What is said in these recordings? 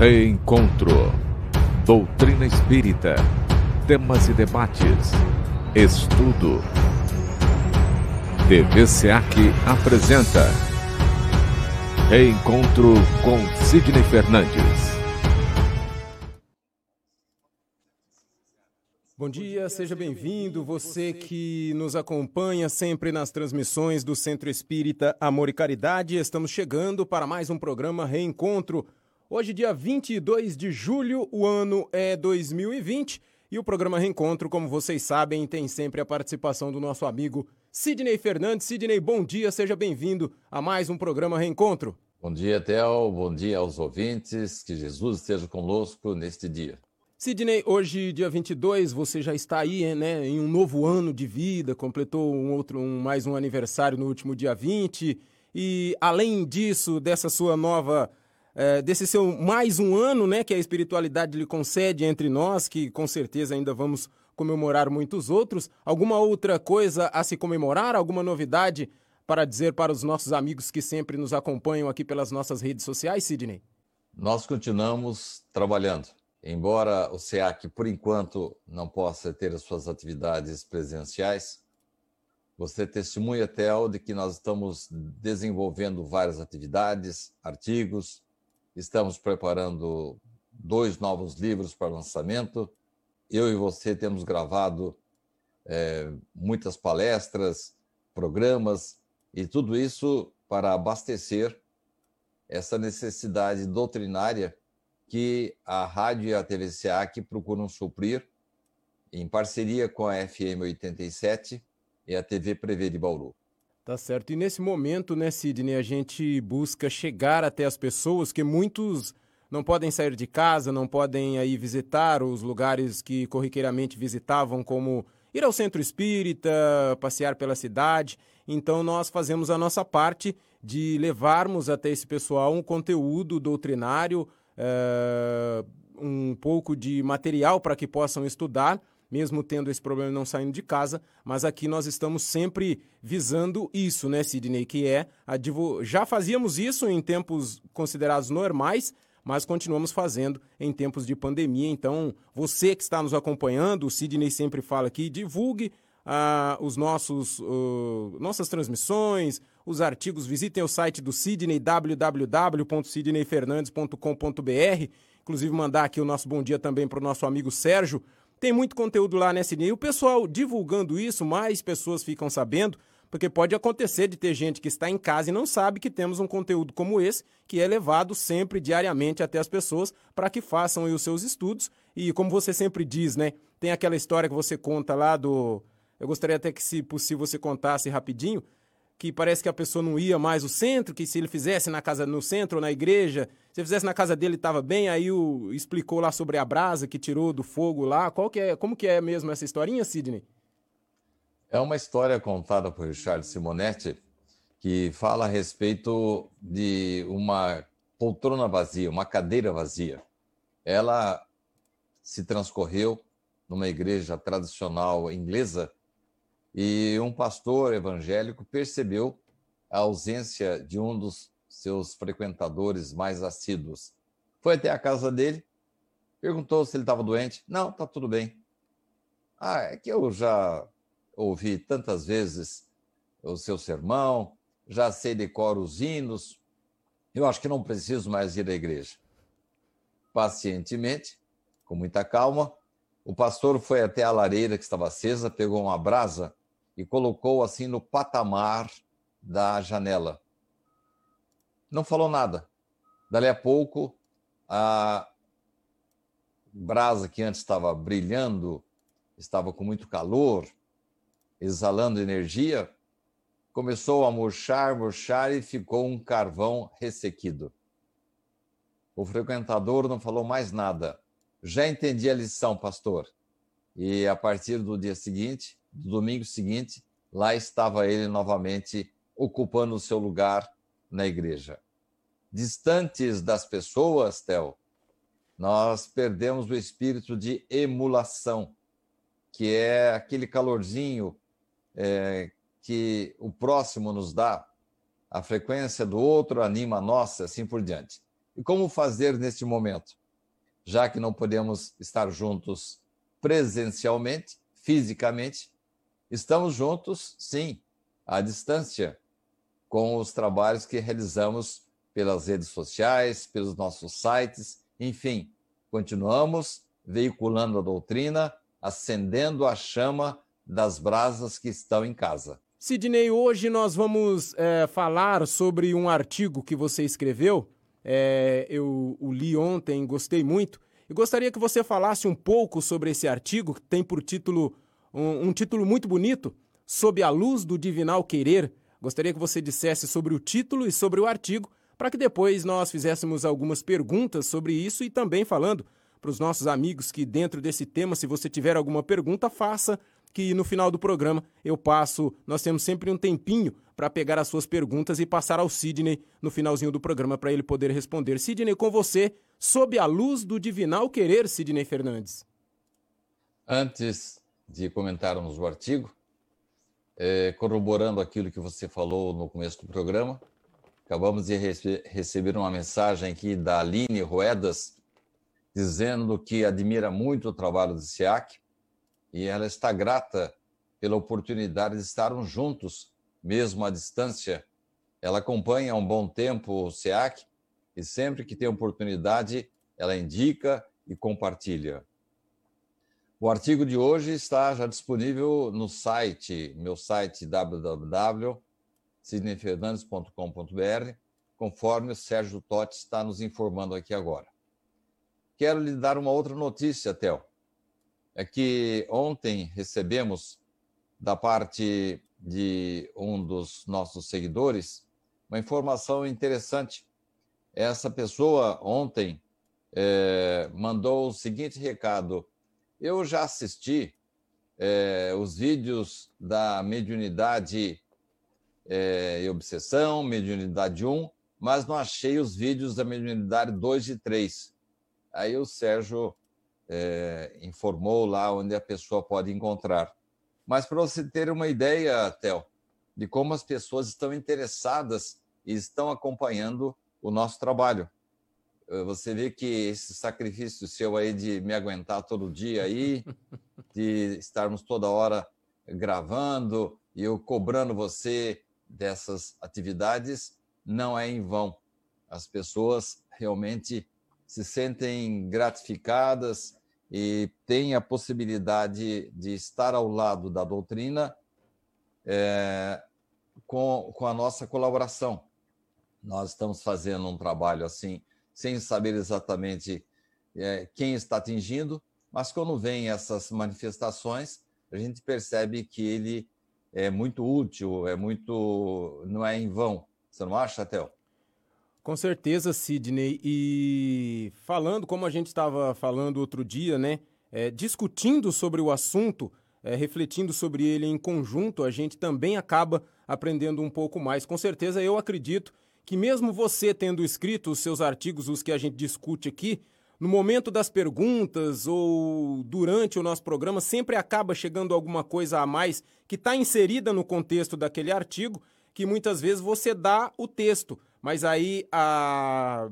Reencontro. Doutrina espírita. Temas e debates. Estudo. TV SEAC apresenta Reencontro com Sidney Fernandes. Bom dia, seja bem-vindo. Você que nos acompanha sempre nas transmissões do Centro Espírita Amor e Caridade. Estamos chegando para mais um programa Reencontro. Hoje, dia 22 de julho, o ano é 2020 e o programa Reencontro, como vocês sabem, tem sempre a participação do nosso amigo Sidney Fernandes. Sidney, bom dia, seja bem-vindo a mais um programa Reencontro. Bom dia, Theo. Bom dia aos ouvintes. Que Jesus esteja conosco neste dia. Sidney, hoje, dia 22, você já está aí, né, em um novo ano de vida, completou um outro, um, mais um aniversário no último dia 20, e além disso, dessa sua nova, é, desse seu mais um ano, né, que a espiritualidade lhe concede entre nós, que com certeza ainda vamos comemorar muitos outros, alguma outra coisa a se comemorar, alguma novidade para dizer para os nossos amigos que sempre nos acompanham aqui pelas nossas redes sociais, Sidney? Nós continuamos trabalhando Embora o SEAC, por enquanto, não possa ter as suas atividades presenciais, você testemunha, Theo, de que nós estamos desenvolvendo várias atividades, artigos, estamos preparando dois novos livros para lançamento. Eu e você temos gravado é, muitas palestras, programas, e tudo isso para abastecer essa necessidade doutrinária que a rádio e a TV SEAC procuram suprir em parceria com a FM 87 e a TV Prevê de Bauru. Tá certo. E nesse momento, né, Sidney, a gente busca chegar até as pessoas que muitos não podem sair de casa, não podem aí visitar os lugares que corriqueiramente visitavam, como ir ao centro espírita, passear pela cidade. Então nós fazemos a nossa parte de levarmos até esse pessoal um conteúdo doutrinário, uh, um pouco de material para que possam estudar, mesmo tendo esse problema não saindo de casa, mas aqui nós estamos sempre visando isso, né, Sidney, que é já fazíamos isso em tempos considerados normais, mas continuamos fazendo em tempos de pandemia. Então, você que está nos acompanhando, o Sidney sempre fala aqui, divulgue uh, os nossos uh, nossas transmissões, os artigos, visitem o site do Sidney, www.sidneyfernandes.com.br. Inclusive, mandar aqui o nosso bom dia também para o nosso amigo Sérgio. Tem muito conteúdo lá, né, Sidney? E o pessoal divulgando isso, mais pessoas ficam sabendo, porque pode acontecer de ter gente que está em casa e não sabe que temos um conteúdo como esse, que é levado sempre, diariamente, até as pessoas, para que façam os seus estudos. E como você sempre diz, né? Tem aquela história que você conta lá do eu gostaria até que, se possível, você contasse rapidinho, que parece que a pessoa não ia mais ao centro, que se ele fizesse na casa no centro ou na igreja, se fizesse na casa dele estava bem, aí o, explicou lá sobre a brasa que tirou do fogo lá. Qual que é, como que é mesmo essa historinha, Sidney? É uma história contada por Richard Simonetti que fala a respeito de uma poltrona vazia, uma cadeira vazia. Ela se transcorreu numa igreja tradicional inglesa e um pastor evangélico percebeu a ausência de um dos seus frequentadores mais assíduos. Foi até a casa dele, perguntou se ele estava doente. Não, está tudo bem. Ah, é que eu já ouvi tantas vezes o seu sermão, já sei decor os hinos, eu acho que não preciso mais ir à igreja. Pacientemente, com muita calma, o pastor foi até a lareira que estava acesa, pegou uma brasa e colocou assim no patamar da janela. Não falou nada. Dali a pouco, a brasa que antes estava brilhando, estava com muito calor, exalando energia, começou a murchar, murchar e ficou um carvão ressequido. O frequentador não falou mais nada. Já entendi a lição, pastor. E a partir do dia seguinte, do domingo seguinte, lá estava ele novamente ocupando o seu lugar na igreja. Distantes das pessoas, Theo, nós perdemos o espírito de emulação, que é aquele calorzinho é, que o próximo nos dá, a frequência do outro anima a nossa, assim por diante. E como fazer neste momento? Já que não podemos estar juntos presencialmente, fisicamente, estamos juntos, sim, à distância, com os trabalhos que realizamos pelas redes sociais, pelos nossos sites, enfim, continuamos veiculando a doutrina, acendendo a chama das brasas que estão em casa. Sidney, hoje nós vamos é, falar sobre um artigo que você escreveu. É, eu o li ontem, gostei muito. E gostaria que você falasse um pouco sobre esse artigo, que tem por título um, um título muito bonito, Sob a Luz do Divinal Querer. Gostaria que você dissesse sobre o título e sobre o artigo, para que depois nós fizéssemos algumas perguntas sobre isso e também falando para os nossos amigos que, dentro desse tema, se você tiver alguma pergunta, faça que no final do programa eu passo. Nós temos sempre um tempinho para pegar as suas perguntas e passar ao Sidney no finalzinho do programa para ele poder responder. Sidney, com você, sob a luz do divinal querer, Sidney Fernandes. Antes de comentarmos o artigo, é, corroborando aquilo que você falou no começo do programa, acabamos de rece receber uma mensagem aqui da Aline Ruedas, dizendo que admira muito o trabalho do SEAC e ela está grata pela oportunidade de estarmos juntos, mesmo à distância. Ela acompanha há um bom tempo o SEAC e sempre que tem oportunidade, ela indica e compartilha. O artigo de hoje está já disponível no site, meu site www.sidneyfernandes.com.br, conforme o Sérgio Totti está nos informando aqui agora. Quero lhe dar uma outra notícia, Theo é que ontem recebemos da parte de um dos nossos seguidores uma informação interessante. Essa pessoa ontem é, mandou o seguinte recado: Eu já assisti é, os vídeos da mediunidade é, e obsessão, mediunidade 1, mas não achei os vídeos da mediunidade 2 e 3. Aí o Sérgio é, informou lá onde a pessoa pode encontrar. Mas para você ter uma ideia, Theo, de como as pessoas estão interessadas e estão acompanhando o nosso trabalho. Eh, você vê que esse sacrifício seu aí de me aguentar todo dia aí, de estarmos toda hora gravando e eu cobrando você dessas atividades, não é em vão. As pessoas realmente se sentem gratificadas e tem a possibilidade de estar ao lado da doutrina é, com, com a nossa colaboração. Nós estamos fazendo um trabalho assim, sem saber exatamente é, quem está atingindo, mas quando vem essas manifestações, a gente percebe que ele é muito útil, é muito. não é em vão. Você não acha, Théo? Com certeza, Sidney. E falando, como a gente estava falando outro dia, né? É, discutindo sobre o assunto, é, refletindo sobre ele em conjunto, a gente também acaba aprendendo um pouco mais. Com certeza, eu acredito que, mesmo você tendo escrito os seus artigos, os que a gente discute aqui, no momento das perguntas ou durante o nosso programa, sempre acaba chegando alguma coisa a mais que está inserida no contexto daquele artigo, que muitas vezes você dá o texto. Mas aí a,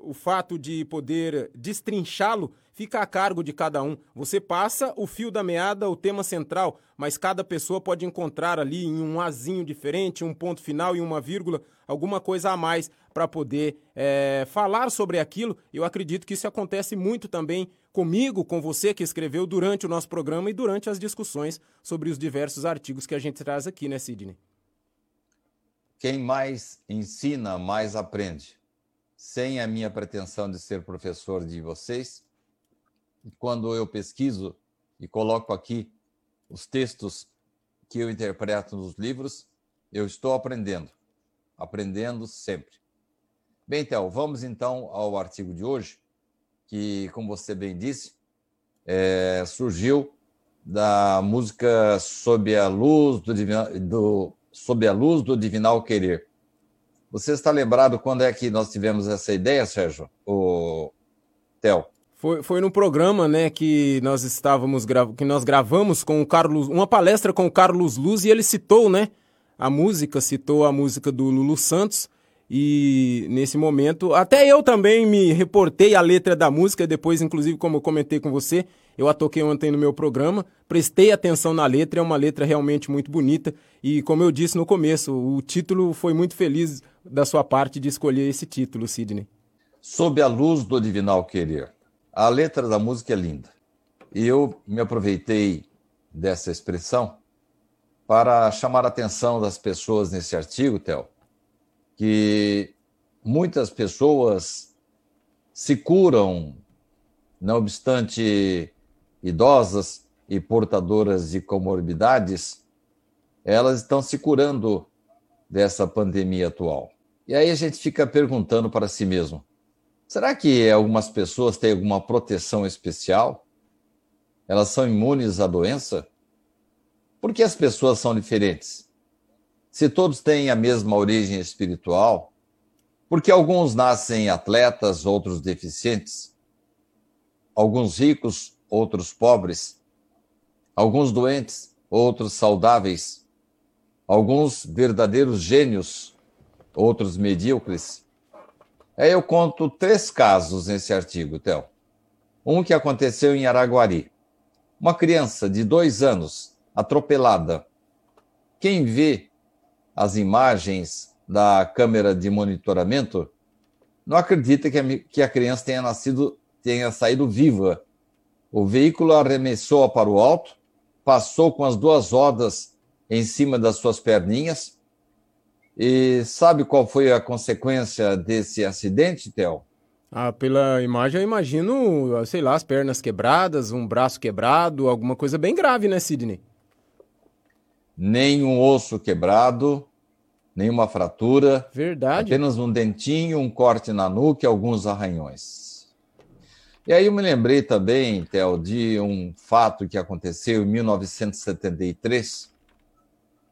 o fato de poder destrinchá-lo fica a cargo de cada um. Você passa o fio da meada, o tema central, mas cada pessoa pode encontrar ali em um azinho diferente, um ponto final e uma vírgula, alguma coisa a mais para poder é, falar sobre aquilo. Eu acredito que isso acontece muito também comigo, com você que escreveu durante o nosso programa e durante as discussões sobre os diversos artigos que a gente traz aqui, né, Sidney? Quem mais ensina, mais aprende. Sem a minha pretensão de ser professor de vocês, quando eu pesquiso e coloco aqui os textos que eu interpreto nos livros, eu estou aprendendo, aprendendo sempre. Bem, Théo, vamos então ao artigo de hoje, que, como você bem disse, é, surgiu da música Sob a Luz do, do sob a luz do divinal querer. Você está lembrado quando é que nós tivemos essa ideia, Sérgio? O Theo? Foi, foi no programa, né, que nós estávamos que nós gravamos com o Carlos, uma palestra com o Carlos Luz e ele citou, né, a música, citou a música do Lulu Santos E nesse momento, até eu também me reportei a letra da música, depois, inclusive, como eu comentei com você, eu a toquei ontem no meu programa, prestei atenção na letra, é uma letra realmente muito bonita. E como eu disse no começo, o título foi muito feliz da sua parte de escolher esse título, Sidney. Sob a luz do divinal querer. A letra da música é linda. E eu me aproveitei dessa expressão para chamar a atenção das pessoas nesse artigo, Theo, que muitas pessoas se curam, não obstante idosas e portadoras de comorbidades, elas estão se curando dessa pandemia atual. E aí a gente fica perguntando para si mesmo: será que algumas pessoas têm alguma proteção especial? Elas são imunes à doença? Por que as pessoas são diferentes? Se todos têm a mesma origem espiritual, porque alguns nascem atletas, outros deficientes, alguns ricos, outros pobres, alguns doentes, outros saudáveis, alguns verdadeiros gênios, outros medíocres. Aí eu conto três casos nesse artigo, Theo. Um que aconteceu em Araguari. Uma criança de dois anos atropelada. Quem vê as imagens da câmera de monitoramento, não acredita que a, que a criança tenha nascido, tenha saído viva. O veículo arremessou-a para o alto, passou com as duas rodas em cima das suas perninhas. E sabe qual foi a consequência desse acidente, Theo? Ah, pela imagem eu imagino, sei lá, as pernas quebradas, um braço quebrado, alguma coisa bem grave, né, Sidney? nenhum osso quebrado, nenhuma fratura. Verdade. Apenas um dentinho, um corte na nuca e alguns arranhões. E aí eu me lembrei também, Theo, de um fato que aconteceu em 1973,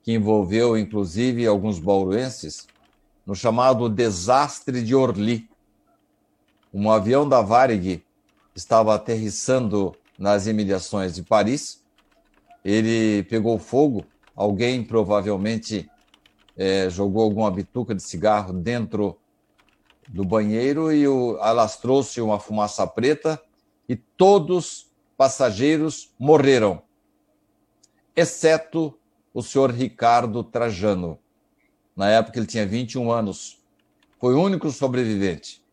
que envolveu inclusive alguns bauruenses, no chamado Desastre de Orly. Um avião da Varig estava aterrissando nas imediações de Paris. Ele pegou fogo Alguém provavelmente é, jogou alguma bituca de cigarro dentro do banheiro e alastrou-se uma fumaça preta e todos passageiros morreram, exceto o senhor Ricardo Trajano. Na época ele tinha 21 anos. Foi o único sobrevivente.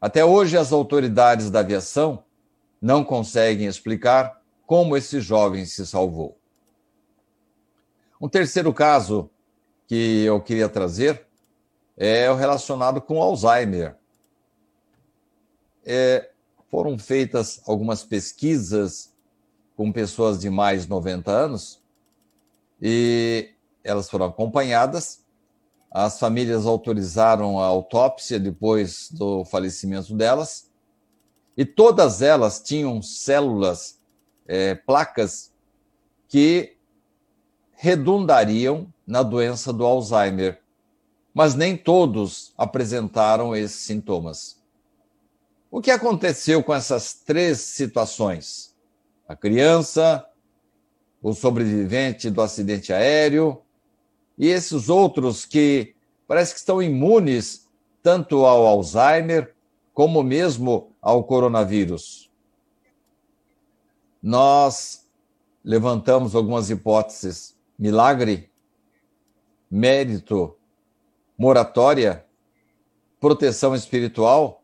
Até hoje as autoridades da aviação não conseguem explicar como esse jovem se salvou. Um terceiro caso que eu queria trazer é o relacionado com Alzheimer. É, foram feitas algumas pesquisas com pessoas de mais de 90 anos e elas foram acompanhadas. As famílias autorizaram a autópsia depois do falecimento delas e todas elas tinham células, é, placas que redundariam na doença do Alzheimer, mas nem todos apresentaram esses sintomas. O que aconteceu com essas três situações? A criança, o sobrevivente do acidente aéreo e esses outros que parece que estão imunes tanto ao Alzheimer como mesmo ao coronavírus. Nós levantamos algumas hipóteses. Milagre, mérito, moratória, proteção espiritual,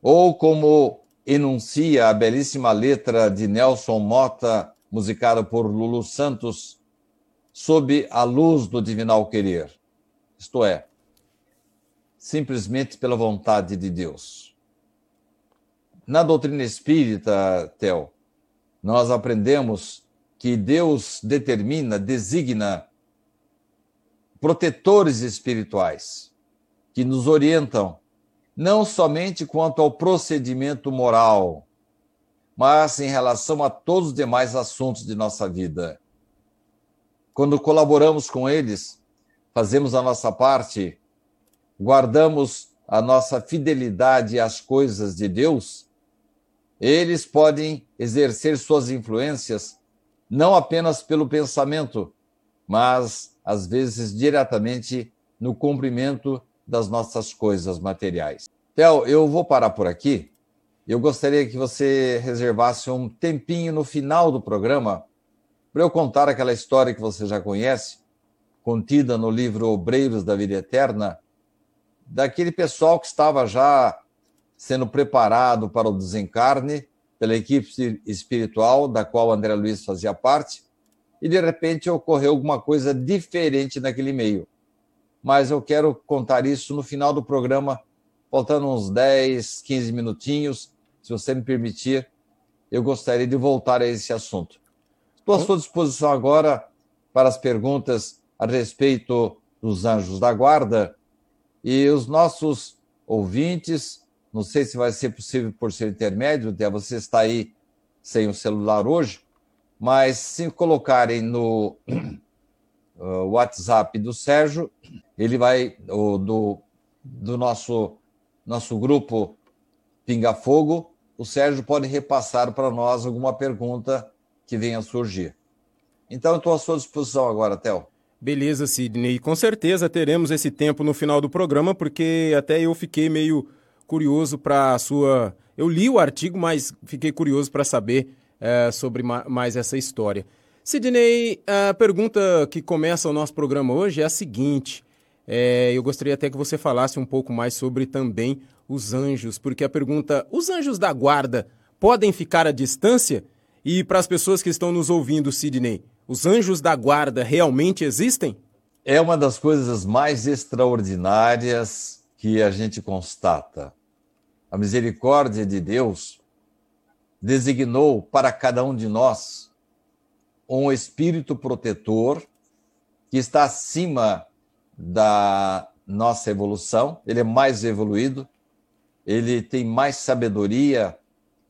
ou como enuncia a belíssima letra de Nelson Mota, musicada por Lulu Santos, sob a luz do divinal querer. Isto é, simplesmente pela vontade de Deus. Na doutrina espírita, Theo, nós aprendemos que Deus determina, designa protetores espirituais que nos orientam não somente quanto ao procedimento moral, mas em relação a todos os demais assuntos de nossa vida. Quando colaboramos com eles, fazemos a nossa parte, guardamos a nossa fidelidade às coisas de Deus, eles podem exercer suas influências não apenas pelo pensamento, mas às vezes diretamente no cumprimento das nossas coisas materiais. Theo, eu vou parar por aqui. Eu gostaria que você reservasse um tempinho no final do programa para eu contar aquela história que você já conhece, contida no livro Obreiros da Vida Eterna, daquele pessoal que estava já sendo preparado para o desencarne pela equipe espiritual da qual André Luiz fazia parte, e de repente ocorreu alguma coisa diferente naquele meio. Mas eu quero contar isso no final do programa, faltando uns 10, 15 minutinhos, se você me permitir, eu gostaria de voltar a esse assunto. Estou à sua disposição agora para as perguntas a respeito dos anjos da guarda e os nossos ouvintes, não sei se vai ser possível por ser intermédio, até você está aí sem o celular hoje, mas se colocarem no uh, WhatsApp do Sérgio, ele vai, do, do nosso, nosso grupo Pinga Fogo, o Sérgio pode repassar para nós alguma pergunta que venha a surgir. Então, estou à sua disposição agora, Théo. Beleza, Sidney. Com certeza teremos esse tempo no final do programa, porque até eu fiquei meio curioso para a sua. Eu li o artigo, mas fiquei curioso para saber é, sobre ma mais essa história. Sidney, a pergunta que começa o nosso programa hoje é a seguinte. É, eu gostaria até que você falasse um pouco mais sobre também os anjos, porque a pergunta: os anjos da guarda podem ficar à distância? E para as pessoas que estão nos ouvindo, Sidney, os anjos da guarda realmente existem? É uma das coisas mais extraordinárias que a gente constata. A misericórdia de Deus designou para cada um de nós um espírito protetor que está acima da nossa evolução, ele é mais evoluído, ele tem mais sabedoria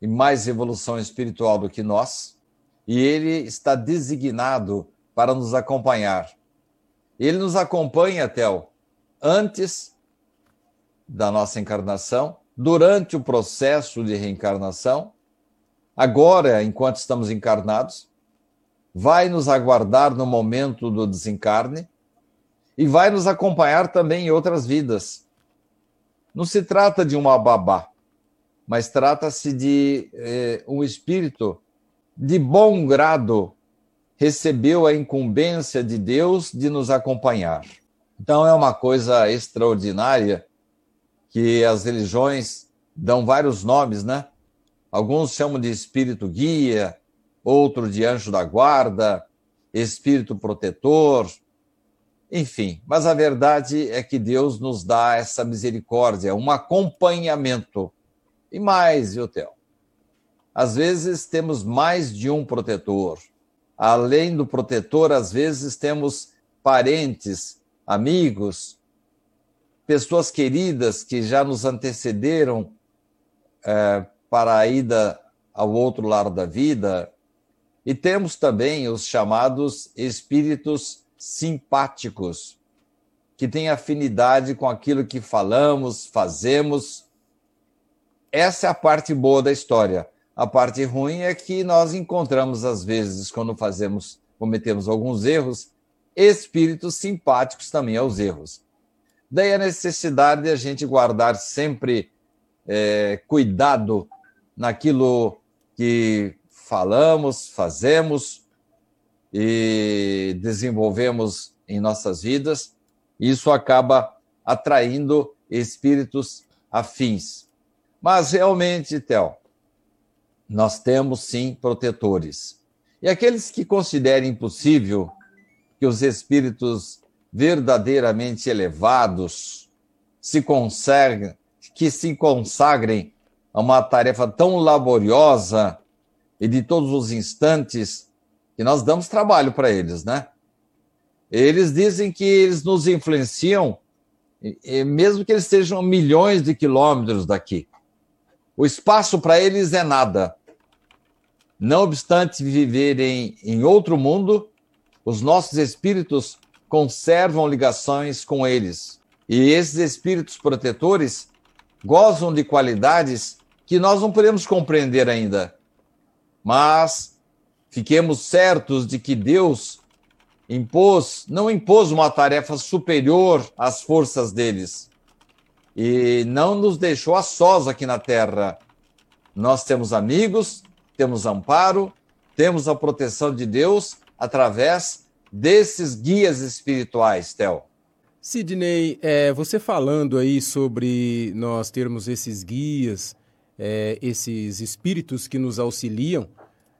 e mais evolução espiritual do que nós e ele está designado para nos acompanhar. Ele nos acompanha, Tel, antes da nossa encarnação, durante o processo de reencarnação, agora, enquanto estamos encarnados, vai nos aguardar no momento do desencarne e vai nos acompanhar também em outras vidas. Não se trata de uma babá, mas trata-se de eh, um espírito de bom grado, recebeu a incumbência de Deus de nos acompanhar. Então é uma coisa extraordinária que as religiões dão vários nomes, né? Alguns chamam de espírito guia, outro de anjo da guarda, espírito protetor, enfim. Mas a verdade é que Deus nos dá essa misericórdia, um acompanhamento. E mais, viu, Theo? Às vezes temos mais de um protetor. Além do protetor, às vezes temos parentes, amigos, pessoas queridas que já nos antecederam é, para a ida ao outro lado da vida. E temos também os chamados espíritos simpáticos, que têm afinidade com aquilo que falamos, fazemos. Essa é a parte boa da história. A parte ruim é que nós encontramos, às vezes, quando fazemos, cometemos alguns erros, espíritos simpáticos também aos erros. Daí a necessidade de a gente guardar sempre é, cuidado naquilo que falamos, fazemos e desenvolvemos em nossas vidas. Isso acaba atraindo espíritos afins. Mas realmente, Theo, nós temos sim protetores. E aqueles que considerem impossível que os espíritos verdadeiramente elevados se conseguem, que se consagrem a uma tarefa tão laboriosa e de todos os instantes que nós damos trabalho para eles, né? Eles dizem que eles nos influenciam, mesmo que eles estejam milhões de quilômetros daqui. O espaço para eles é nada. Não obstante viverem em outro mundo, os nossos espíritos conservam ligações com eles. E esses espíritos protetores gozam de qualidades que nós não podemos compreender ainda. Mas fiquemos certos de que Deus impôs, não impôs uma tarefa superior às forças deles. e não nos deixou a sós aqui na terra. Nós temos amigos, temos amparo, temos a proteção de Deus através desses guias espirituais, Theo. Sidney, é, você falando aí sobre nós termos esses guias, é, esses espíritos que nos auxiliam,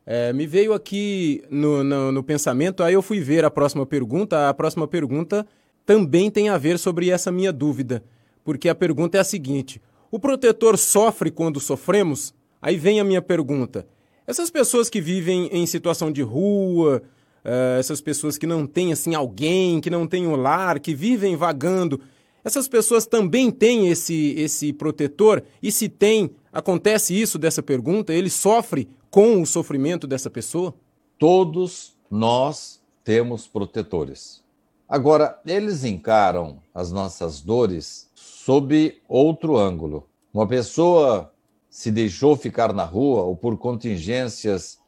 é, me veio aqui no, no, no, pensamento, aí eu fui ver a próxima pergunta. A próxima pergunta também tem a ver sobre essa minha dúvida, porque a pergunta é a seguinte: o protetor sofre quando sofremos? Aí vem a minha pergunta: essas pessoas que vivem em situação de rua, uh, essas pessoas que não têm assim alguém, que não têm um lar, que vivem vagando, essas pessoas também têm esse, esse protetor? E se tem, acontece isso dessa pergunta? Ele sofre com o sofrimento dessa pessoa? Todos nós temos protetores. Agora, eles encaram as nossas dores sob outro ângulo. Uma pessoa se deixou ficar na rua ou por contingências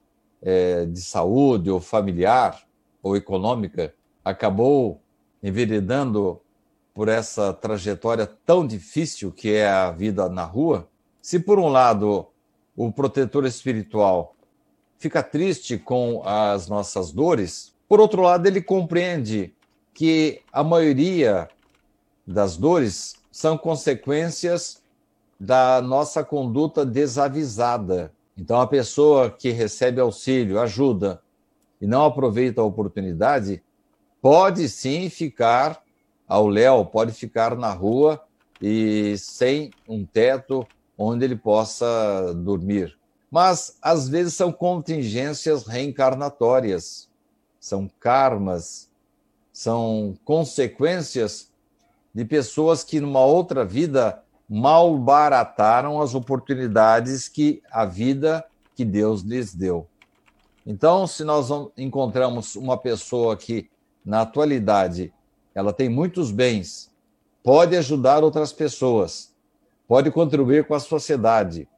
é, de saúde ou familiar ou econômica, acabou enveredando por essa trajetória tão difícil que é a vida na rua. Se por um lado o protetor espiritual fica triste com as nossas dores, por outro lado, ele compreende que a maioria das dores são consequências da nossa conduta desavisada. Então, a pessoa que recebe auxílio, ajuda e não aproveita a oportunidade, pode sim ficar ao léu, pode ficar na rua e sem um teto, onde ele possa dormir. Mas, às vezes, são contingências reencarnatórias, são karmas, são consequências de pessoas que, numa outra vida, malbarataram as oportunidades que a vida que Deus lhes deu. Então, se nós encontramos uma pessoa que, na atualidade, ela tem muitos bens, pode ajudar outras pessoas, pode contribuir com a sociedade,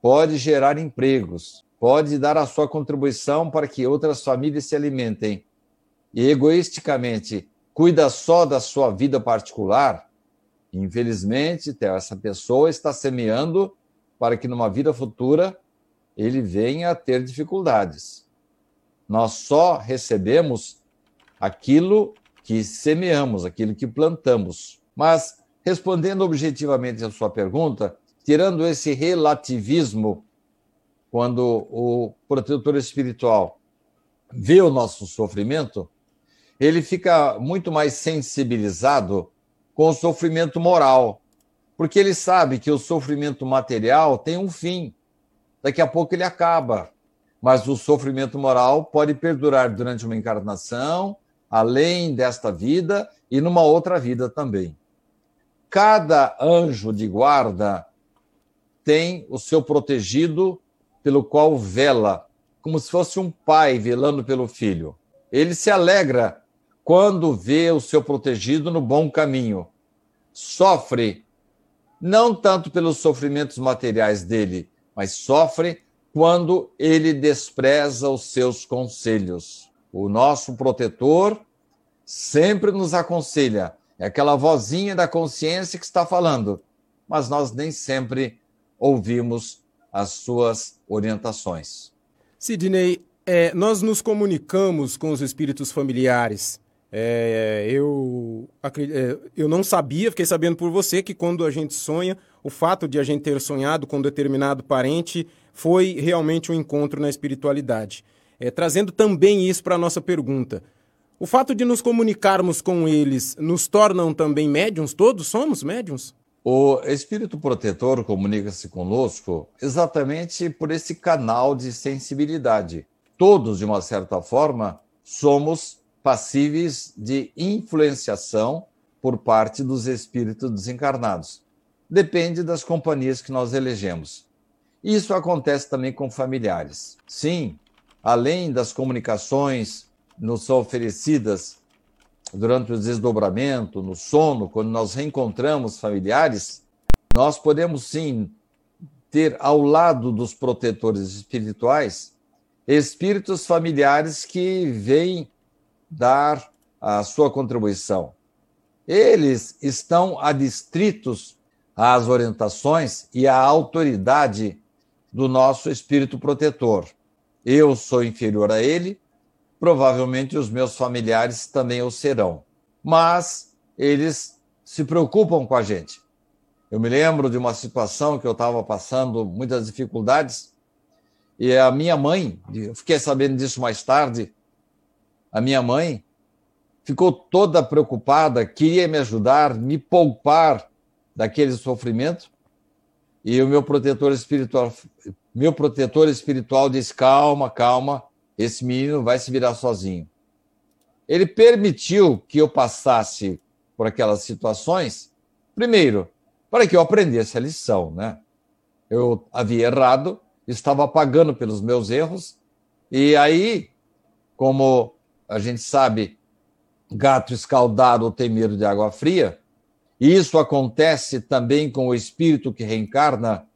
pode gerar empregos, pode dar a sua contribuição para que outras famílias se alimentem e egoisticamente cuida só da sua vida particular, infelizmente, essa pessoa está semeando para que numa vida futura ele venha a ter dificuldades. Nós só recebemos aquilo que semeamos, aquilo que plantamos. Mas Respondendo objetivamente a sua pergunta, tirando esse relativismo, quando o protetor espiritual vê o nosso sofrimento, ele fica muito mais sensibilizado com o sofrimento moral, porque ele sabe que o sofrimento material tem um fim. Daqui a pouco ele acaba. Mas o sofrimento moral pode perdurar durante uma encarnação, além desta vida e numa outra vida também cada anjo de guarda tem o seu protegido pelo qual vela, como se fosse um pai velando pelo filho. Ele se alegra quando vê o seu protegido no bom caminho. Sofre não tanto pelos sofrimentos materiais dele, mas sofre quando ele despreza os seus conselhos. O nosso protetor sempre nos aconselha: é aquela vozinha da consciência que está falando, mas nós nem sempre ouvimos as suas orientações. Sidney, é, nós nos comunicamos com os espíritos familiares. É, eu, é, eu não sabia, fiquei sabendo por você que quando a gente sonha, o fato de a gente ter sonhado com determinado parente foi realmente um encontro na espiritualidade. É, trazendo também isso para a nossa pergunta. O fato de nos comunicarmos com eles nos tornam também médiums? Todos somos médiums? O espírito protetor comunica-se conosco exatamente por esse canal de sensibilidade. Todos, de uma certa forma, somos passíveis de influenciação por parte dos espíritos desencarnados. Depende das companhias que nós elegemos. Isso acontece também com familiares. Sim, além das comunicações nos são oferecidas durante o desdobramento, no sono, quando nós reencontramos familiares, nós podemos sim ter ao lado dos protetores espirituais espíritos familiares que vêm dar a sua contribuição. Eles estão adstritos às orientações e à autoridade do nosso espírito protetor. Eu sou inferior a ele, provavelmente os meus familiares também o serão. Mas eles se preocupam com a gente. Eu me lembro de uma situação que eu estava passando muitas dificuldades e a minha mãe, eu fiquei sabendo disso mais tarde, a minha mãe ficou toda preocupada, queria me ajudar, me poupar daquele sofrimento. E o meu protetor espiritual, meu protetor espiritual disse: "Calma, calma, esse menino vai se virar sozinho". Ele permitiu que eu passasse por aquelas situações, primeiro, para que eu aprendesse a lição, né? Eu havia errado, estava pagando pelos meus erros, e aí, como a gente sabe, gato escaldado tem medo de água fria, e isso acontece também com o espírito que reencarna.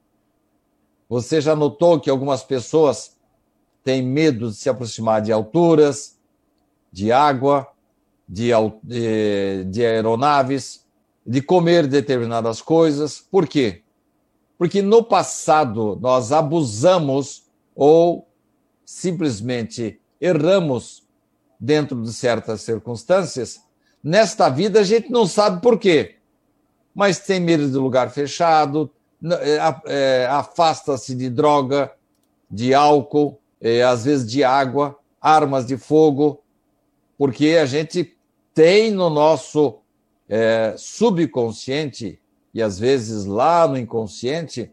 Você já notou que algumas pessoas têm medo de se aproximar de alturas, de água, de, de, de aeronaves, de comer determinadas coisas. Por quê? Porque no passado nós abusamos ou simplesmente erramos dentro de certas circunstâncias, nesta vida a gente não sabe por quê. Mas tem medo de lugar fechado, é, é, afasta-se de droga, de álcool, é, às vezes de água, armas de fogo, porque a gente tem no nosso é, subconsciente e às vezes lá no inconsciente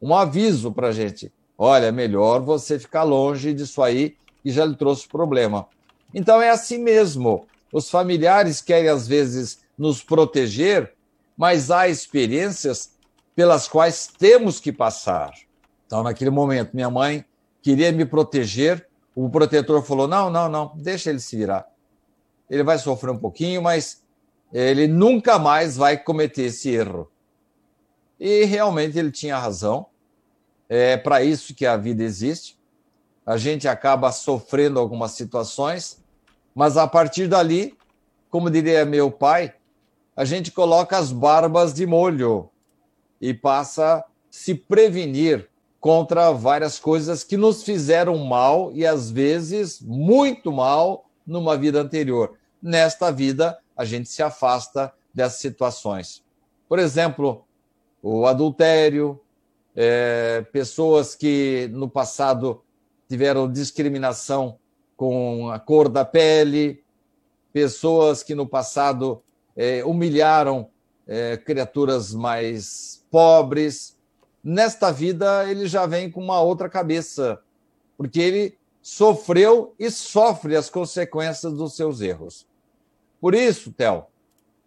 um aviso para a gente: olha, melhor você ficar longe disso aí que já lhe trouxe problema. Então é assim mesmo. Os familiares querem, às vezes, nos proteger, mas há experiências pelas quais temos que passar. Então, naquele momento, minha mãe queria me proteger, o protetor falou: não, não, não, deixa ele se virar. Ele vai sofrer um pouquinho, mas ele nunca mais vai cometer esse erro. E realmente ele tinha razão. É para isso que a vida existe a gente acaba sofrendo algumas situações, mas a partir dali, como diria meu pai, a gente coloca as barbas de molho e passa a se prevenir contra várias coisas que nos fizeram mal e às vezes muito mal numa vida anterior. Nesta vida, a gente se afasta dessas situações. Por exemplo, o adultério, é, pessoas que no passado tiveram discriminação com a cor da pele, pessoas que no passado é, humilharam é, criaturas mais pobres. Nesta vida, ele já vem com uma outra cabeça, porque ele sofreu e sofre as consequências dos seus erros. Por isso, Theo,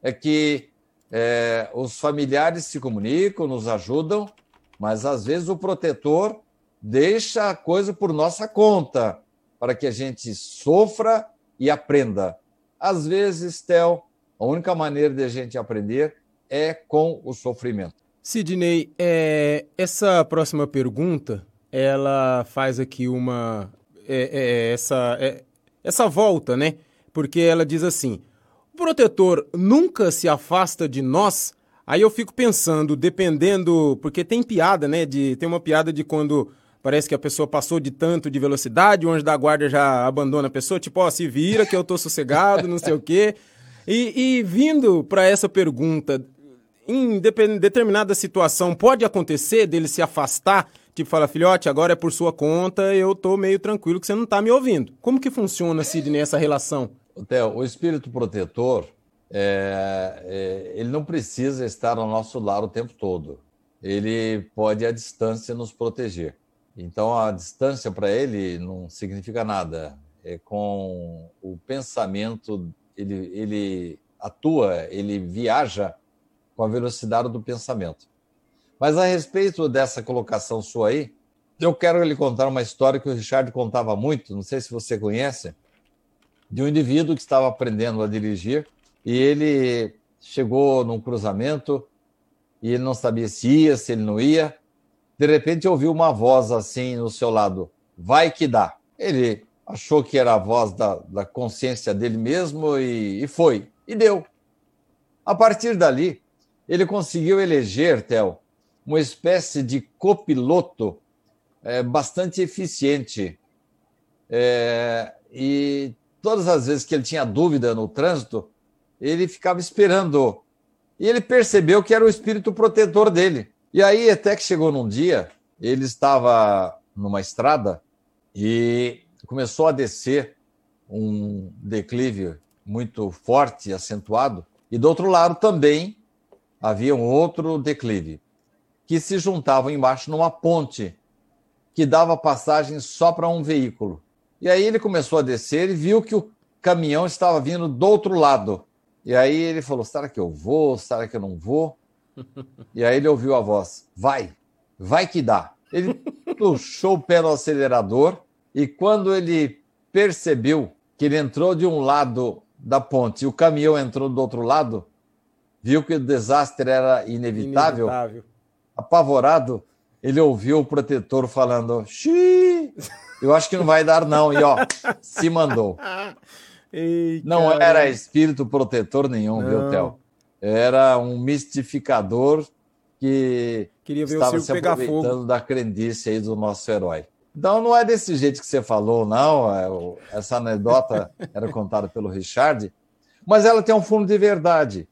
é que é, os familiares se comunicam, nos ajudam, mas às vezes o protetor deixa a coisa por nossa conta, para que a gente sofra e aprenda. Às vezes, Theo, a única maneira de a gente aprender é com o sofrimento. Sidney, é, essa próxima pergunta, ela faz aqui uma é, é, essa é, essa volta, né? Porque ela diz assim: o protetor nunca se afasta de nós. Aí eu fico pensando, dependendo, porque tem piada, né? De tem uma piada de quando parece que a pessoa passou de tanto de velocidade, o anjo da guarda já abandona a pessoa, tipo, ó, se vira que eu tô sossegado, não sei o quê. E, e vindo para essa pergunta, em determinada situação, pode acontecer dele se afastar, tipo, fala, filhote, agora é por sua conta, eu tô meio tranquilo que você não tá me ouvindo. Como que funciona, Sidney, essa relação? Theo, o espírito protetor, é, é, ele não precisa estar ao nosso lado o tempo todo. Ele pode, à distância, nos proteger. Então a distância para ele não significa nada. É com o pensamento, ele, ele atua, ele viaja com a velocidade do pensamento. Mas a respeito dessa colocação sua aí, eu quero lhe contar uma história que o Richard contava muito, não sei se você conhece, de um indivíduo que estava aprendendo a dirigir e ele chegou num cruzamento e ele não sabia se ia, se ele não ia, de repente ouviu uma voz assim no seu lado: vai que dá. Ele achou que era a voz da, da consciência dele mesmo e, e foi, e deu. A partir dali, ele conseguiu eleger, Theo, uma espécie de copiloto é, bastante eficiente. É, e todas as vezes que ele tinha dúvida no trânsito, ele ficava esperando. E ele percebeu que era o espírito protetor dele. E aí, até que chegou num dia, ele estava numa estrada e começou a descer um declive muito forte, acentuado, e do outro lado também havia um outro declive, que se juntavam embaixo numa ponte que dava passagem só para um veículo. E aí ele começou a descer e viu que o caminhão estava vindo do outro lado. E aí ele falou: será que eu vou? Será que eu não vou? E aí ele ouviu a voz: vai, vai que dá. Ele puxou o pé no acelerador e quando ele percebeu que ele entrou de um lado da ponte e o caminhão entrou do outro lado, viu que o desastre era inevitável, inevitável. apavorado, ele ouviu o protetor falando: Xiii, eu acho que não vai dar, não. E ó, se mandou. Ei, não era espírito protetor nenhum, não. viu, Theo? Era um mistificador que Queria ver estava o se aproveitando da crendice aí do nosso herói. Então não é desse jeito que você falou, não. É essa anedota era contada pelo Richard, mas ela tem um fundo de verdade,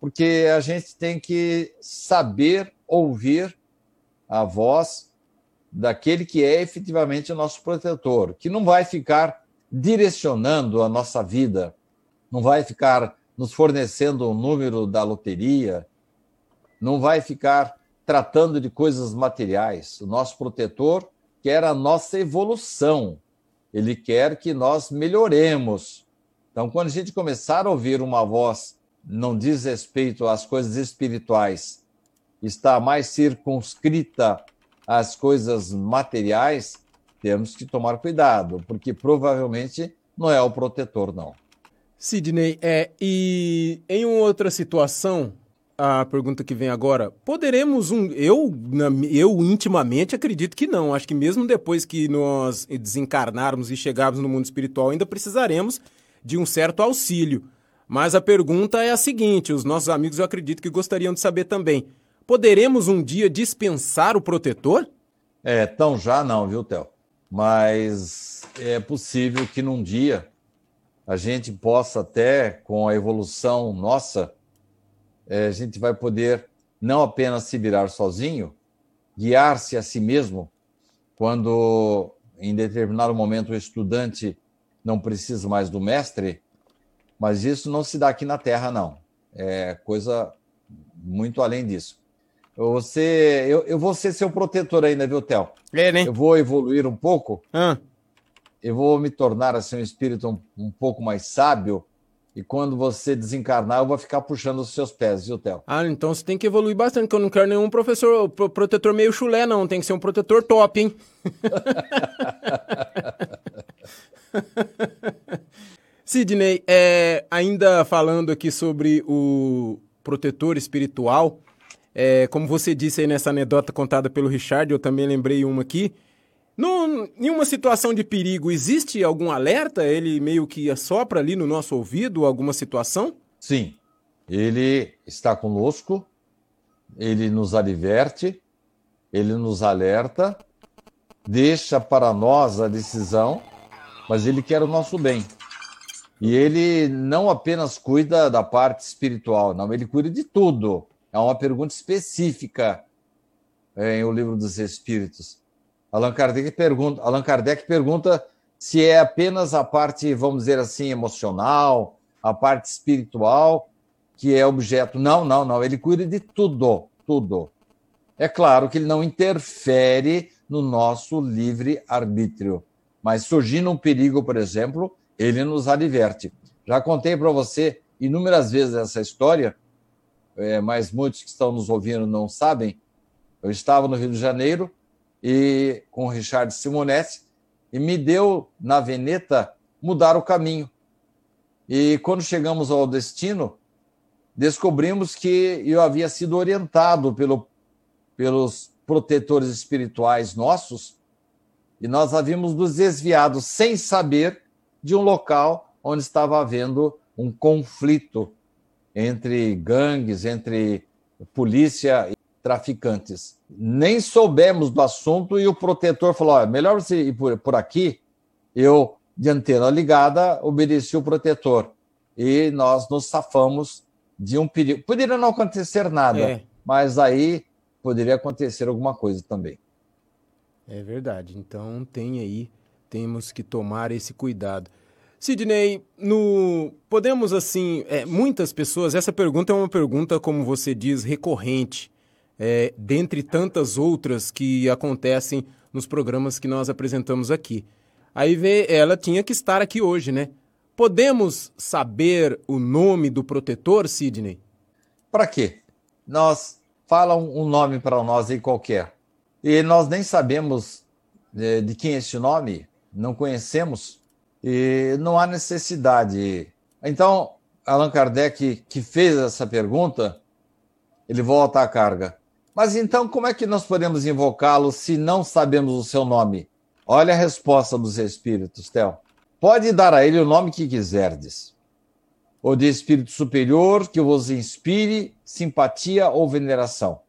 porque a gente tem que saber ouvir a voz daquele que é efetivamente o nosso protetor, que não vai ficar direcionando a nossa vida, não vai ficar nos fornecendo o número da loteria, não vai ficar tratando de coisas materiais. O nosso protetor quer a nossa evolução, ele quer que nós melhoremos. Então, quando a gente começar a ouvir uma voz não diz respeito às coisas espirituais, está mais circunscrita às coisas materiais, temos que tomar cuidado, porque provavelmente não é o protetor, não. Sidney, é, e em outra situação, a pergunta que vem agora, poderemos um. Eu, eu intimamente acredito que não. Acho que mesmo depois que nós desencarnarmos e chegarmos no mundo espiritual, ainda precisaremos de um certo auxílio. Mas a pergunta é a seguinte: os nossos amigos eu acredito que gostariam de saber também. Poderemos um dia dispensar o protetor? É, tão já não, viu, Theo? Mas é possível que num dia a gente possa até, com a evolução nossa, é, a gente vai poder não apenas se virar sozinho, guiar-se a si mesmo, quando em determinado momento o estudante não precisa mais do mestre, mas isso não se dá aqui na Terra, não. É coisa muito além disso. Você, eu, eu vou ser seu protetor ainda, viu, Theo? É, né? Eu vou evoluir um pouco. Ah. Eu vou me tornar assim um espírito um, um pouco mais sábio e quando você desencarnar, eu vou ficar puxando os seus pés, viu, Theo? Ah, então você tem que evoluir bastante, que eu não quero nenhum professor, protetor meio chulé, não. Tem que ser um protetor top, hein? Sidney, é, ainda falando aqui sobre o protetor espiritual, é, como você disse aí nessa anedota contada pelo Richard, eu também lembrei uma aqui. Em uma situação de perigo, existe algum alerta? Ele meio que assopra ali no nosso ouvido alguma situação? Sim. Ele está conosco, ele nos adverte, ele nos alerta, deixa para nós a decisão, mas ele quer o nosso bem. E ele não apenas cuida da parte espiritual, não, ele cuida de tudo. É uma pergunta específica em O Livro dos Espíritos. Allan Kardec pergunta, Allan Kardec pergunta se é apenas a parte, vamos dizer assim, emocional, a parte espiritual que é objeto. Não, não, não. Ele cuida de tudo, tudo. É claro que ele não interfere no nosso livre arbítrio, mas surgindo um perigo, por exemplo, ele nos adverte. Já contei para você inúmeras vezes essa história, é, mas muitos que estão nos ouvindo não sabem. Eu estava no Rio de Janeiro e com o Richard Simonetti e me deu na Veneta mudar o caminho. E quando chegamos ao destino, descobrimos que eu havia sido orientado pelo, pelos protetores espirituais nossos e nós havíamos nos desviado sem saber de um local onde estava havendo um conflito entre gangues, entre polícia e traficantes. Nem soubemos do assunto e o protetor falou: é melhor você ir por, por aqui. Eu, de antena ligada, obedeci o protetor e nós nos safamos de um perigo. Poderia não acontecer nada, é. mas aí poderia acontecer alguma coisa também. É verdade. Então tem aí, temos que tomar esse cuidado. Sidney, no podemos assim, é, muitas pessoas. Essa pergunta é uma pergunta, como você diz, recorrente, é, dentre tantas outras que acontecem nos programas que nós apresentamos aqui. Aí vê, ela tinha que estar aqui hoje, né? Podemos saber o nome do protetor, Sidney? Para quê? Nós fala um nome para nós aí qualquer e nós nem sabemos de, é, de quem é esse nome, não conhecemos e não há necessidade. Então, Allan Kardec, que fez essa pergunta, ele volta à carga. Mas então, como é que nós podemos invocá-lo se não sabemos o seu nome? Olha a resposta dos espíritos, Theo. Pode dar a ele o nome que quiserdes, ou de espírito superior que vos inspire simpatia ou veneração.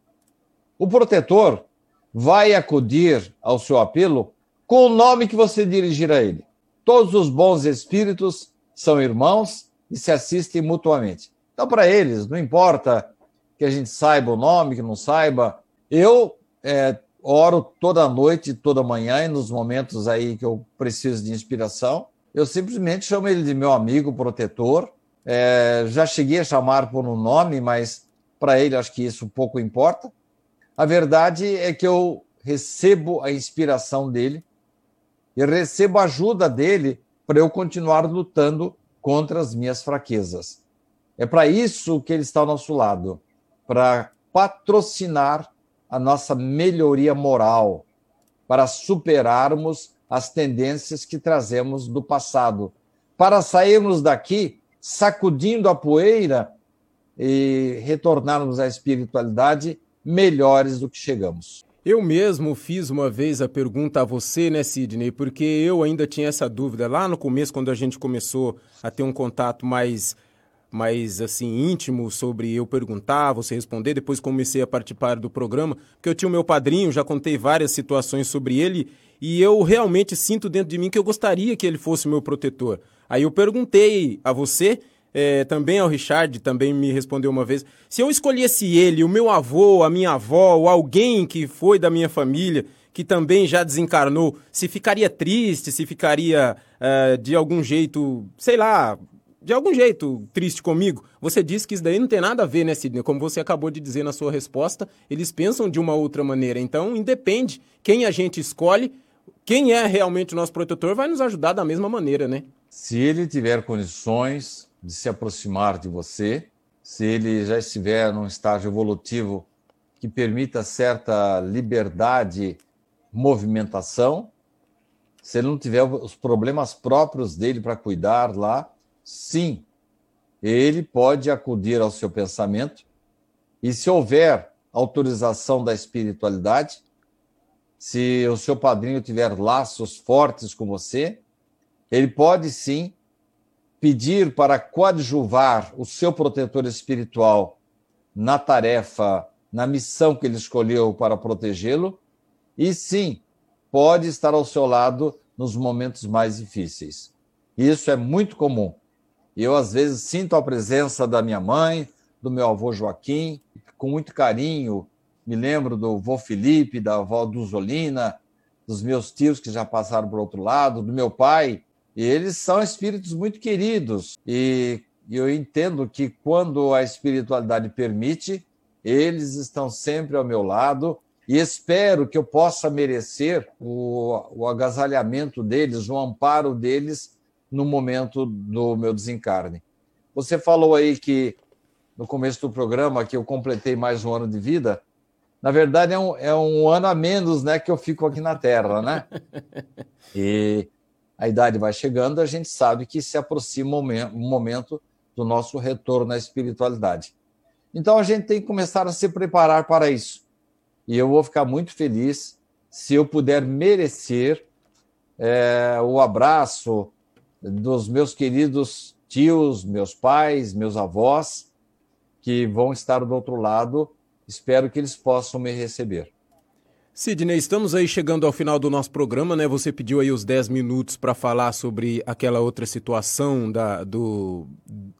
O protetor vai acudir ao seu apelo com o nome que você dirigir a ele. Todos os bons espíritos são irmãos e se assistem mutuamente. Então, para eles, não importa que a gente saiba o nome, que não saiba. Eu é, oro toda noite, toda manhã, e nos momentos aí que eu preciso de inspiração, eu simplesmente chamo ele de meu amigo protetor. É, já cheguei a chamar por um nome, mas para ele acho que isso pouco importa. A verdade é que eu recebo a inspiração dele e recebo a ajuda dele para eu continuar lutando contra as minhas fraquezas. É para isso que ele está ao nosso lado para patrocinar a nossa melhoria moral, para superarmos as tendências que trazemos do passado, para sairmos daqui sacudindo a poeira e retornarmos à espiritualidade melhores do que chegamos. Eu mesmo fiz uma vez a pergunta a você, né, Sidney? Porque eu ainda tinha essa dúvida lá no começo, quando a gente começou a ter um contato mais, mais assim, íntimo sobre eu perguntar, você responder. Depois comecei a participar do programa, porque eu tinha o meu padrinho, já contei várias situações sobre ele, e eu realmente sinto dentro de mim que eu gostaria que ele fosse meu protetor. Aí eu perguntei a você é, também ao Richard, também me respondeu uma vez. Se eu escolhesse ele, o meu avô, a minha avó, ou alguém que foi da minha família, que também já desencarnou, se ficaria triste, se ficaria uh, de algum jeito, sei lá, de algum jeito triste comigo? Você disse que isso daí não tem nada a ver, né, Sidney? Como você acabou de dizer na sua resposta, eles pensam de uma outra maneira. Então, independe quem a gente escolhe, quem é realmente o nosso protetor vai nos ajudar da mesma maneira, né? Se ele tiver condições, de se aproximar de você, se ele já estiver num estágio evolutivo que permita certa liberdade, movimentação, se ele não tiver os problemas próprios dele para cuidar lá, sim, ele pode acudir ao seu pensamento e se houver autorização da espiritualidade, se o seu padrinho tiver laços fortes com você, ele pode sim pedir para coadjuvar o seu protetor espiritual na tarefa, na missão que ele escolheu para protegê-lo, e sim, pode estar ao seu lado nos momentos mais difíceis. Isso é muito comum. Eu, às vezes, sinto a presença da minha mãe, do meu avô Joaquim, com muito carinho. Me lembro do avô Felipe, da avó Duzolina, dos meus tios que já passaram por outro lado, do meu pai, e eles são espíritos muito queridos. E eu entendo que quando a espiritualidade permite, eles estão sempre ao meu lado e espero que eu possa merecer o, o agasalhamento deles, o amparo deles no momento do meu desencarne. Você falou aí que no começo do programa que eu completei mais um ano de vida. Na verdade, é um, é um ano a menos né, que eu fico aqui na Terra, né? E a idade vai chegando, a gente sabe que se aproxima o momento do nosso retorno à espiritualidade. Então a gente tem que começar a se preparar para isso. E eu vou ficar muito feliz se eu puder merecer é, o abraço dos meus queridos tios, meus pais, meus avós, que vão estar do outro lado espero que eles possam me receber. Sidney, estamos aí chegando ao final do nosso programa, né? Você pediu aí os 10 minutos para falar sobre aquela outra situação da, do,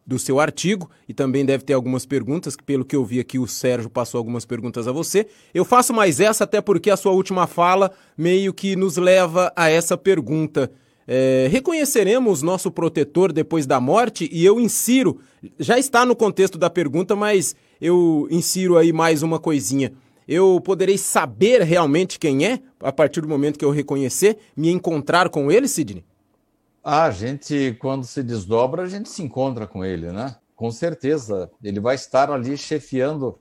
do seu artigo e também deve ter algumas perguntas, que pelo que eu vi aqui o Sérgio passou algumas perguntas a você. Eu faço mais essa até porque a sua última fala meio que nos leva a essa pergunta. É, reconheceremos nosso protetor depois da morte? E eu insiro, já está no contexto da pergunta, mas eu insiro aí mais uma coisinha eu poderei saber realmente quem é a partir do momento que eu reconhecer, me encontrar com ele, Sidney? A gente, quando se desdobra, a gente se encontra com ele, né? Com certeza. Ele vai estar ali chefiando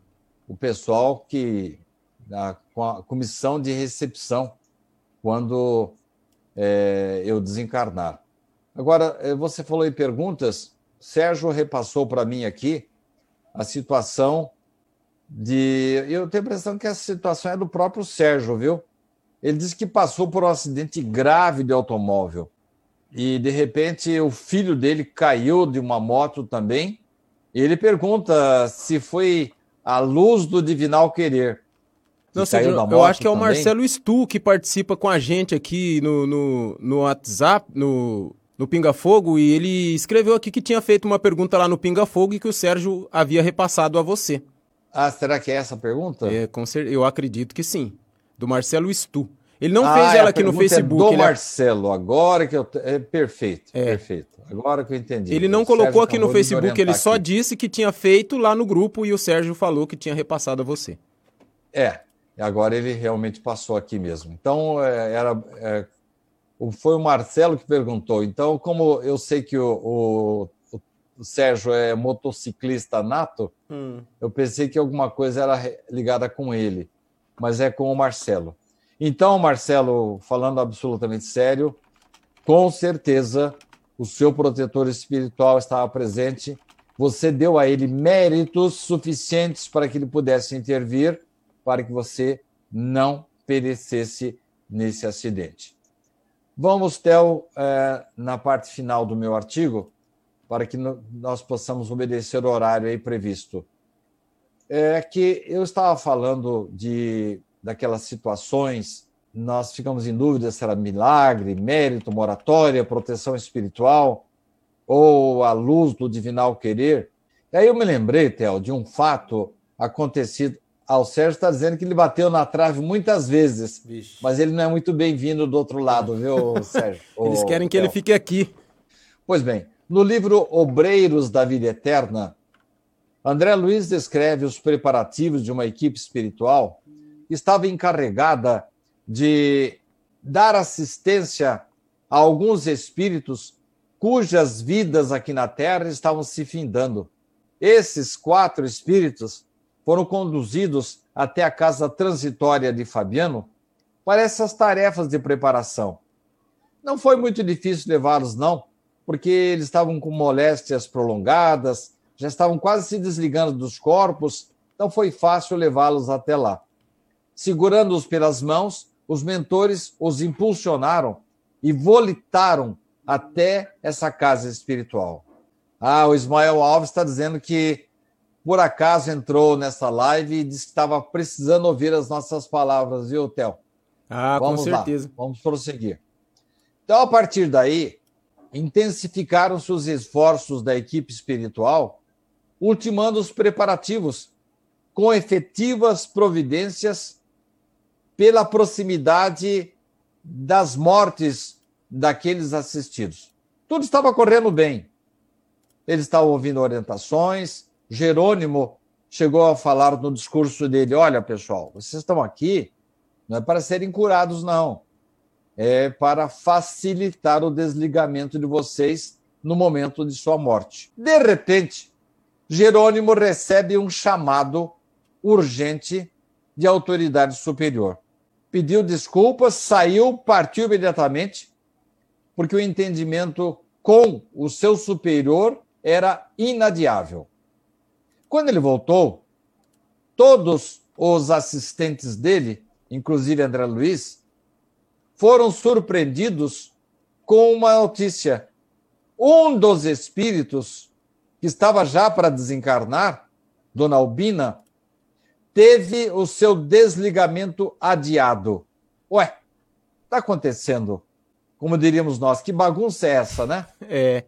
o pessoal que. A, com a comissão de recepção, quando é, eu desencarnar. Agora, é, você falou em perguntas, Sérgio repassou para mim aqui a situação de. Eu tenho a impressão que essa situação é do próprio Sérgio, viu? Ele disse que passou por um acidente grave de automóvel e de repente o filho dele caiu de uma moto também. E ele pergunta se foi a luz do divinal querer. Não, eu acho que é o também. Marcelo Stu que participa com a gente aqui no, no, no WhatsApp, no, no Pinga Fogo, e ele escreveu aqui que tinha feito uma pergunta lá no Pinga Fogo e que o Sérgio havia repassado a você. Ah, será que é essa a pergunta? É, com cer... Eu acredito que sim. Do Marcelo Stu. Ele não ah, fez ela aqui no Facebook. É do Marcelo, agora que eu. É perfeito, é. perfeito. Agora que eu entendi. Ele não o colocou Sérgio aqui no Facebook, ele só aqui. disse que tinha feito lá no grupo e o Sérgio falou que tinha repassado a você. É, agora ele realmente passou aqui mesmo. Então, é, era. É, foi o Marcelo que perguntou. Então, como eu sei que o, o o Sérgio é motociclista nato, hum. eu pensei que alguma coisa era ligada com ele, mas é com o Marcelo. Então, Marcelo, falando absolutamente sério, com certeza o seu protetor espiritual estava presente. Você deu a ele méritos suficientes para que ele pudesse intervir, para que você não perecesse nesse acidente. Vamos, Theo, eh, na parte final do meu artigo, para que nós possamos obedecer o horário aí previsto. É que eu estava falando de daquelas situações, nós ficamos em dúvida se era milagre, mérito, moratória, proteção espiritual ou a luz do divinal querer. E aí eu me lembrei, Theo, de um fato acontecido. Ah, o Sérgio está dizendo que ele bateu na trave muitas vezes, Vixe. mas ele não é muito bem-vindo do outro lado, viu, Sérgio? Eles querem que Theo. ele fique aqui. Pois bem, no livro Obreiros da Vida Eterna, André Luiz descreve os preparativos de uma equipe espiritual que estava encarregada de dar assistência a alguns espíritos cujas vidas aqui na Terra estavam se findando. Esses quatro espíritos foram conduzidos até a casa transitória de Fabiano para essas tarefas de preparação. Não foi muito difícil levá-los, não, porque eles estavam com moléstias prolongadas, já estavam quase se desligando dos corpos, então foi fácil levá-los até lá. Segurando-os pelas mãos, os mentores os impulsionaram e volitaram até essa casa espiritual. Ah, o Ismael Alves está dizendo que por acaso entrou nessa live e disse que estava precisando ouvir as nossas palavras, viu, Theo? Ah, Vamos com certeza. Lá, vamos prosseguir. Então, a partir daí, intensificaram-se os esforços da equipe espiritual, ultimando os preparativos com efetivas providências pela proximidade das mortes daqueles assistidos. Tudo estava correndo bem. Eles estavam ouvindo orientações. Jerônimo chegou a falar no discurso dele: Olha, pessoal, vocês estão aqui não é para serem curados, não é, para facilitar o desligamento de vocês no momento de sua morte. De repente, Jerônimo recebe um chamado urgente de autoridade superior. Pediu desculpas, saiu, partiu imediatamente, porque o entendimento com o seu superior era inadiável. Quando ele voltou, todos os assistentes dele, inclusive André Luiz, foram surpreendidos com uma notícia. Um dos espíritos que estava já para desencarnar, Dona Albina, teve o seu desligamento adiado. Ué, está acontecendo? Como diríamos nós, que bagunça é essa, né? É.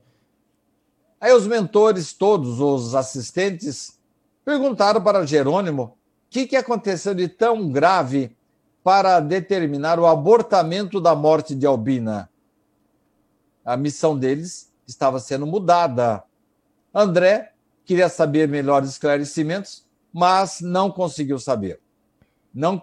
Aí os mentores, todos os assistentes, perguntaram para Jerônimo o que, que aconteceu de tão grave para determinar o abortamento da morte de Albina. A missão deles estava sendo mudada. André queria saber melhores esclarecimentos, mas não conseguiu saber. Não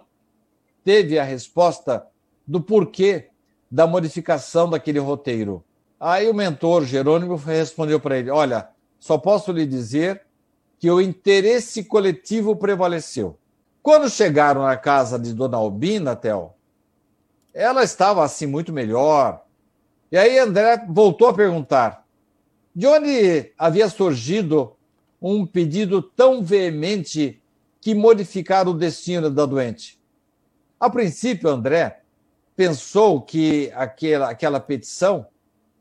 teve a resposta do porquê da modificação daquele roteiro. Aí o mentor Jerônimo respondeu para ele: Olha, só posso lhe dizer que o interesse coletivo prevaleceu. Quando chegaram na casa de Dona Albina, Tel, ela estava assim muito melhor. E aí André voltou a perguntar: de onde havia surgido um pedido tão veemente que modificar o destino da doente? A princípio, André pensou que aquela, aquela petição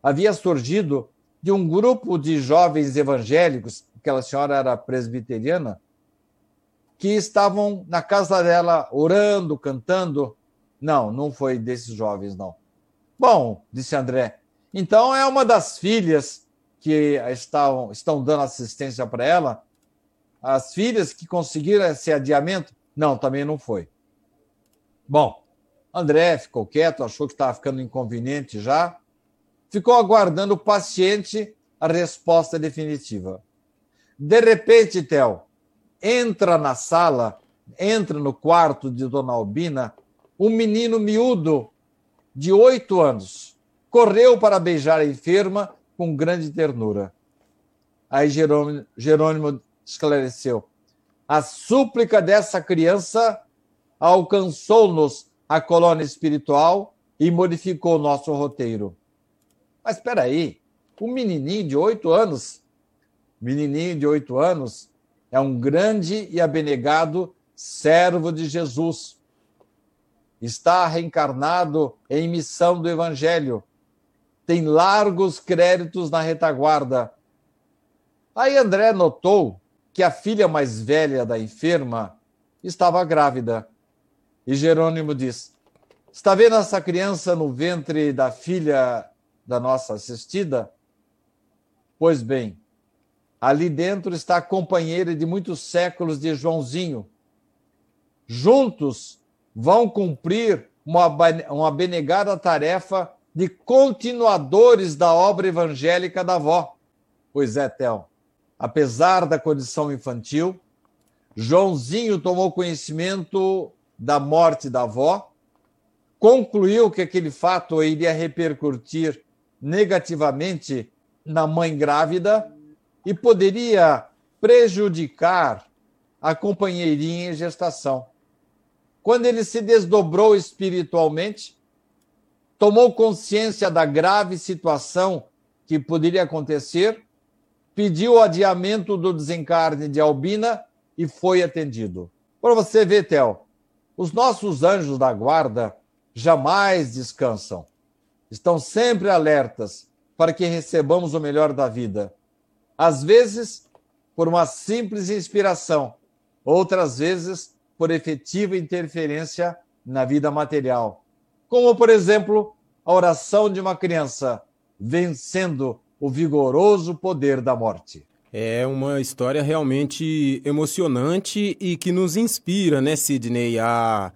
havia surgido de um grupo de jovens evangélicos, aquela senhora era presbiteriana, que estavam na casa dela orando, cantando. Não, não foi desses jovens, não. Bom, disse André, então é uma das filhas que estão, estão dando assistência para ela. As filhas que conseguiram esse adiamento? Não, também não foi. Bom, André ficou quieto, achou que estava ficando inconveniente já. Ficou aguardando paciente a resposta definitiva. De repente, Theo, entra na sala, entra no quarto de Dona Albina, um menino miúdo de oito anos. Correu para beijar a enferma com grande ternura. Aí Jerônimo, Jerônimo esclareceu: a súplica dessa criança alcançou-nos a colônia espiritual e modificou nosso roteiro. Mas espera aí, um menininho de oito anos, menininho de oito anos, é um grande e abnegado servo de Jesus. Está reencarnado em missão do Evangelho. Tem largos créditos na retaguarda. Aí André notou que a filha mais velha da enferma estava grávida. E Jerônimo diz: Está vendo essa criança no ventre da filha da nossa assistida? Pois bem, Ali dentro está a companheira de muitos séculos de Joãozinho. Juntos vão cumprir uma, abnegada tarefa de continuadores da obra evangélica da avó. Pois é, Theo. Apesar da condição infantil, Joãozinho tomou conhecimento da morte da avó, concluiu que aquele fato iria repercutir negativamente na mãe grávida e poderia prejudicar a companheirinha em gestação. Quando ele se desdobrou espiritualmente, tomou consciência da grave situação que poderia acontecer, pediu o adiamento do desencarne de Albina e foi atendido. Para você ver, Theo, os nossos anjos da guarda jamais descansam. Estão sempre alertas para que recebamos o melhor da vida às vezes por uma simples inspiração, outras vezes por efetiva interferência na vida material. Como, por exemplo, a oração de uma criança vencendo o vigoroso poder da morte. É uma história realmente emocionante e que nos inspira, né, Sidney, a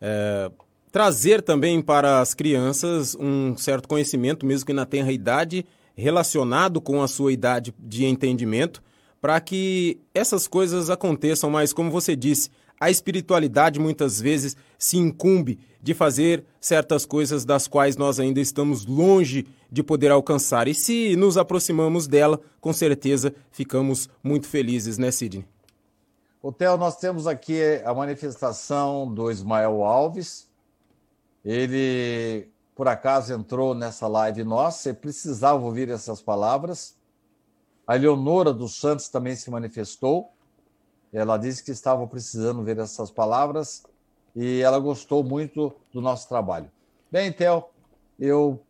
é, trazer também para as crianças um certo conhecimento, mesmo que na tenra idade, relacionado com a sua idade de entendimento, para que essas coisas aconteçam, mas como você disse, a espiritualidade muitas vezes se incumbe de fazer certas coisas das quais nós ainda estamos longe de poder alcançar. E se nos aproximamos dela, com certeza ficamos muito felizes, né, Sidney? Theo, nós temos aqui a manifestação do Ismael Alves. Ele por acaso entrou nessa live nossa e precisava ouvir essas palavras. A Leonora dos Santos também se manifestou. Ela disse que estava precisando ver essas palavras e ela gostou muito do nosso trabalho. Bem, Theo, eu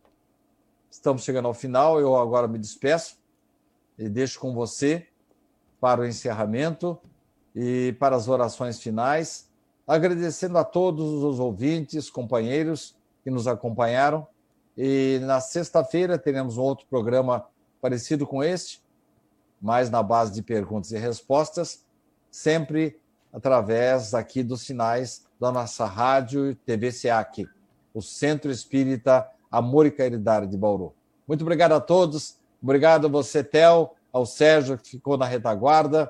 estamos chegando ao final. Eu agora me despeço e deixo com você para o encerramento e para as orações finais, agradecendo a todos os ouvintes, companheiros que nos acompanharam. E na sexta-feira teremos um outro programa parecido com este, mais na base de perguntas e respostas, sempre através aqui dos sinais da nossa rádio TV SEAC, o Centro Espírita Amor e Caridade de Bauru. Muito obrigado a todos, obrigado a você, Tel, ao Sérgio, que ficou na retaguarda,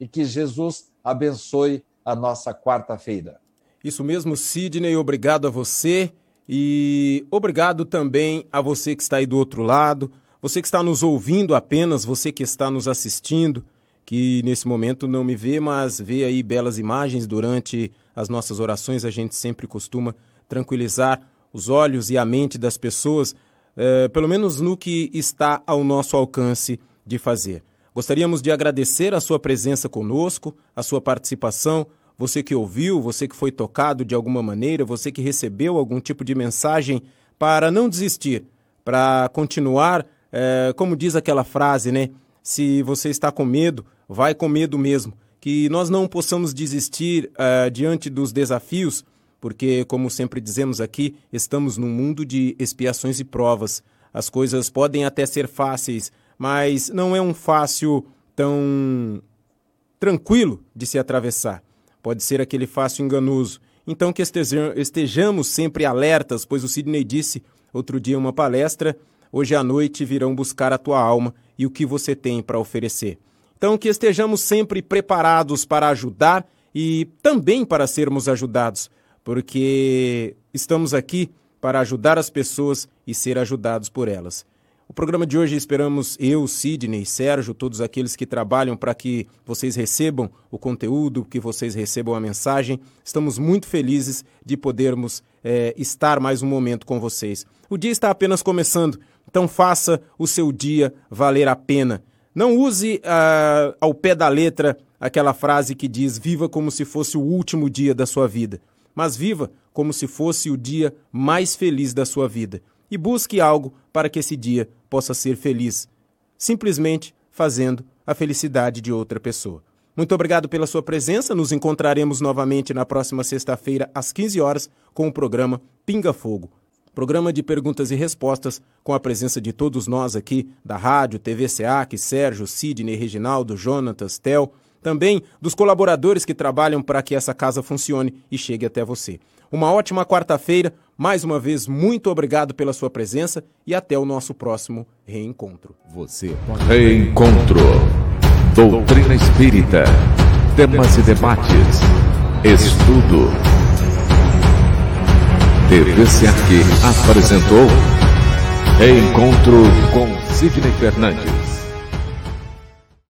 e que Jesus abençoe a nossa quarta-feira. Isso mesmo, Sidney, obrigado a você e obrigado também a você que está aí do outro lado, você que está nos ouvindo apenas, você que está nos assistindo, que nesse momento não me vê, mas vê aí belas imagens durante as nossas orações, a gente sempre costuma tranquilizar os olhos e a mente das pessoas, eh, pelo menos no que está ao nosso alcance de fazer. Gostaríamos de agradecer a sua presença conosco, a sua participação, você que ouviu, você que foi tocado de alguma maneira, você que recebeu algum tipo de mensagem para não desistir, para continuar, é, como diz aquela frase, né? Se você está com medo, vai com medo mesmo. Que nós não possamos desistir é, diante dos desafios, porque, como sempre dizemos aqui, estamos num mundo de expiações e provas. As coisas podem até ser fáceis, mas não é um fácil tão tranquilo de se atravessar. Pode ser aquele fácil enganoso. Então que estejamos sempre alertas, pois o Sidney disse outro dia em uma palestra, hoje à noite virão buscar a tua alma e o que você tem para oferecer. Então que estejamos sempre preparados para ajudar e também para sermos ajudados, porque estamos aqui para ajudar as pessoas e ser ajudados por elas. O programa de hoje esperamos eu, Sidney, Sérgio, todos aqueles que trabalham para que vocês recebam o conteúdo, que vocês recebam a mensagem. Estamos muito felizes de podermos é, estar mais um momento com vocês. O dia está apenas começando, então faça o seu dia valer a pena. Não use uh, ao pé da letra aquela frase que diz: viva como se fosse o último dia da sua vida, mas viva como se fosse o dia mais feliz da sua vida e busque algo para que esse dia possa ser feliz, simplesmente fazendo a felicidade de outra pessoa. Muito obrigado pela sua presença. Nos encontraremos novamente na próxima sexta-feira, às 15 horas, com o programa Pinga Fogo. Programa de perguntas e respostas com a presença de todos nós aqui da Rádio, TV SEAC, Sérgio, Sidney, Reginaldo, Jonatas, Tel, também dos colaboradores que trabalham para que essa casa funcione e chegue até você. Uma ótima quarta-feira. Mais uma vez, muito obrigado pela sua presença e até o nosso próximo reencontro. Você pode... Reencontro. Doutrina Espírita. Temas e debates. Estudo. TV apresentou Reencontro com Sidney Fernandes.